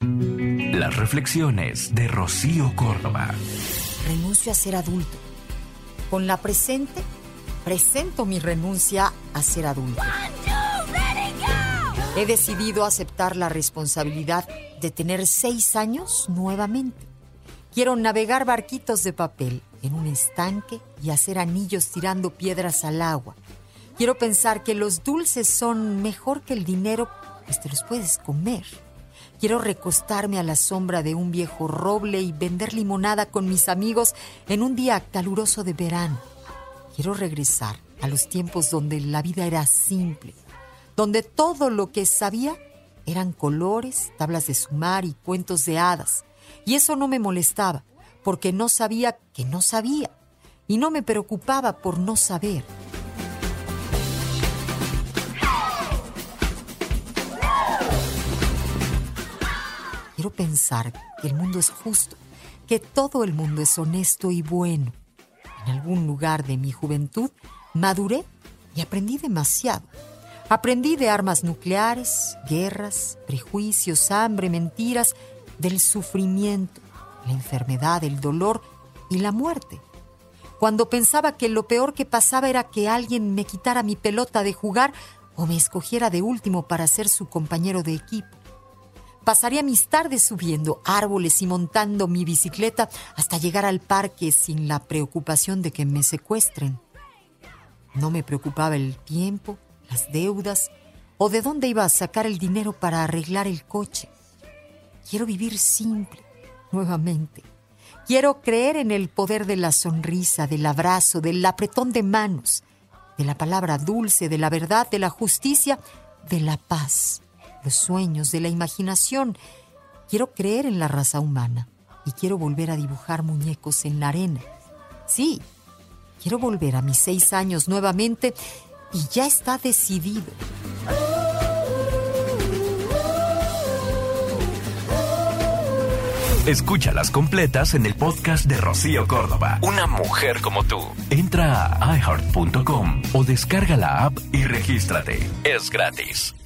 Las reflexiones de Rocío Córdoba. Renuncio a ser adulto. Con la presente, presento mi renuncia a ser adulto. He decidido aceptar la responsabilidad de tener seis años nuevamente. Quiero navegar barquitos de papel en un estanque y hacer anillos tirando piedras al agua. Quiero pensar que los dulces son mejor que el dinero, pues te los puedes comer. Quiero recostarme a la sombra de un viejo roble y vender limonada con mis amigos en un día caluroso de verano. Quiero regresar a los tiempos donde la vida era simple, donde todo lo que sabía eran colores, tablas de sumar y cuentos de hadas. Y eso no me molestaba, porque no sabía que no sabía, y no me preocupaba por no saber. Pensar que el mundo es justo, que todo el mundo es honesto y bueno. En algún lugar de mi juventud maduré y aprendí demasiado. Aprendí de armas nucleares, guerras, prejuicios, hambre, mentiras, del sufrimiento, la enfermedad, el dolor y la muerte. Cuando pensaba que lo peor que pasaba era que alguien me quitara mi pelota de jugar o me escogiera de último para ser su compañero de equipo. Pasaría mis tardes subiendo árboles y montando mi bicicleta hasta llegar al parque sin la preocupación de que me secuestren. No me preocupaba el tiempo, las deudas o de dónde iba a sacar el dinero para arreglar el coche. Quiero vivir simple, nuevamente. Quiero creer en el poder de la sonrisa, del abrazo, del apretón de manos, de la palabra dulce, de la verdad, de la justicia, de la paz los sueños, de la imaginación. Quiero creer en la raza humana y quiero volver a dibujar muñecos en la arena. Sí, quiero volver a mis seis años nuevamente y ya está decidido. Escúchalas completas en el podcast de Rocío Córdoba. Una mujer como tú. Entra a iheart.com o descarga la app y regístrate. Es gratis.